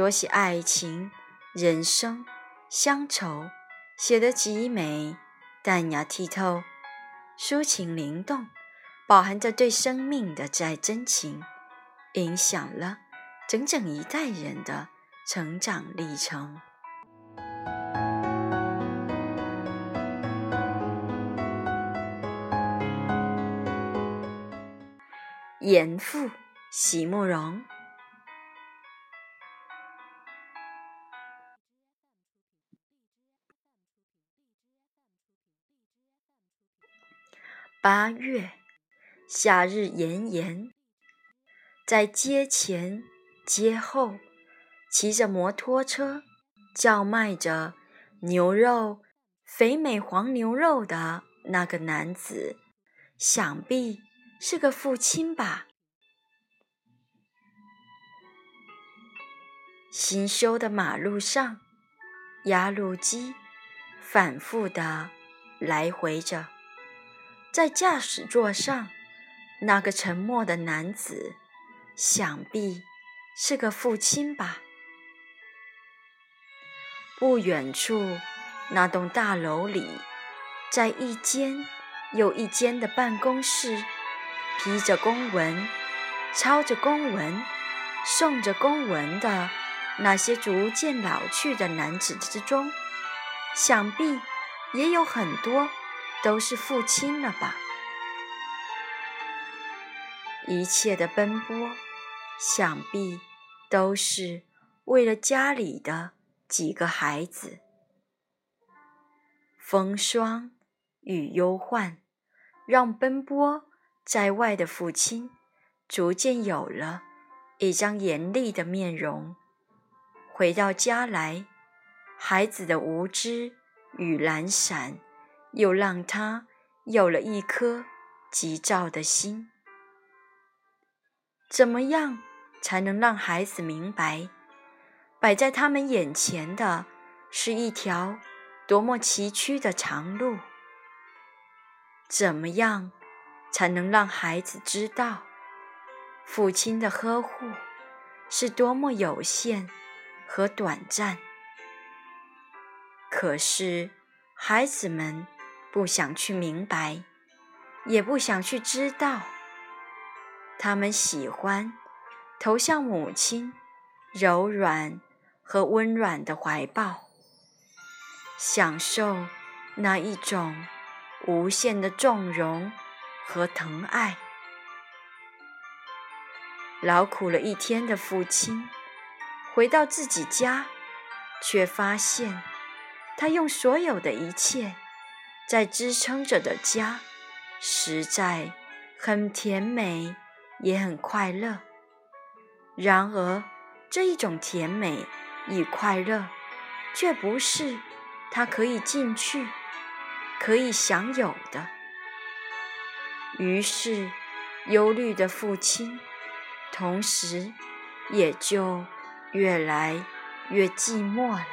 多写爱情、人生、乡愁，写得极美、淡雅剔透、抒情灵动，饱含着对生命的再真情，影响了整整一代人的成长历程。严复，席慕容。八月，夏日炎炎，在街前街后，骑着摩托车叫卖着牛肉肥美黄牛肉的那个男子，想必是个父亲吧。新修的马路上，压路机反复的来回着。在驾驶座上，那个沉默的男子，想必是个父亲吧。不远处，那栋大楼里，在一间又一间的办公室，批着公文、抄着公文、送着公文的那些逐渐老去的男子之中，想必也有很多。都是父亲了吧？一切的奔波，想必都是为了家里的几个孩子。风霜与忧患，让奔波在外的父亲逐渐有了一张严厉的面容。回到家来，孩子的无知与懒散。又让他有了一颗急躁的心。怎么样才能让孩子明白，摆在他们眼前的是一条多么崎岖的长路？怎么样才能让孩子知道，父亲的呵护是多么有限和短暂？可是，孩子们。不想去明白，也不想去知道。他们喜欢投向母亲柔软和温软的怀抱，享受那一种无限的纵容和疼爱。劳苦了一天的父亲回到自己家，却发现他用所有的一切。在支撑着的家，实在很甜美，也很快乐。然而，这一种甜美与快乐，却不是他可以进去、可以享有的。于是，忧虑的父亲，同时也就越来越寂寞了。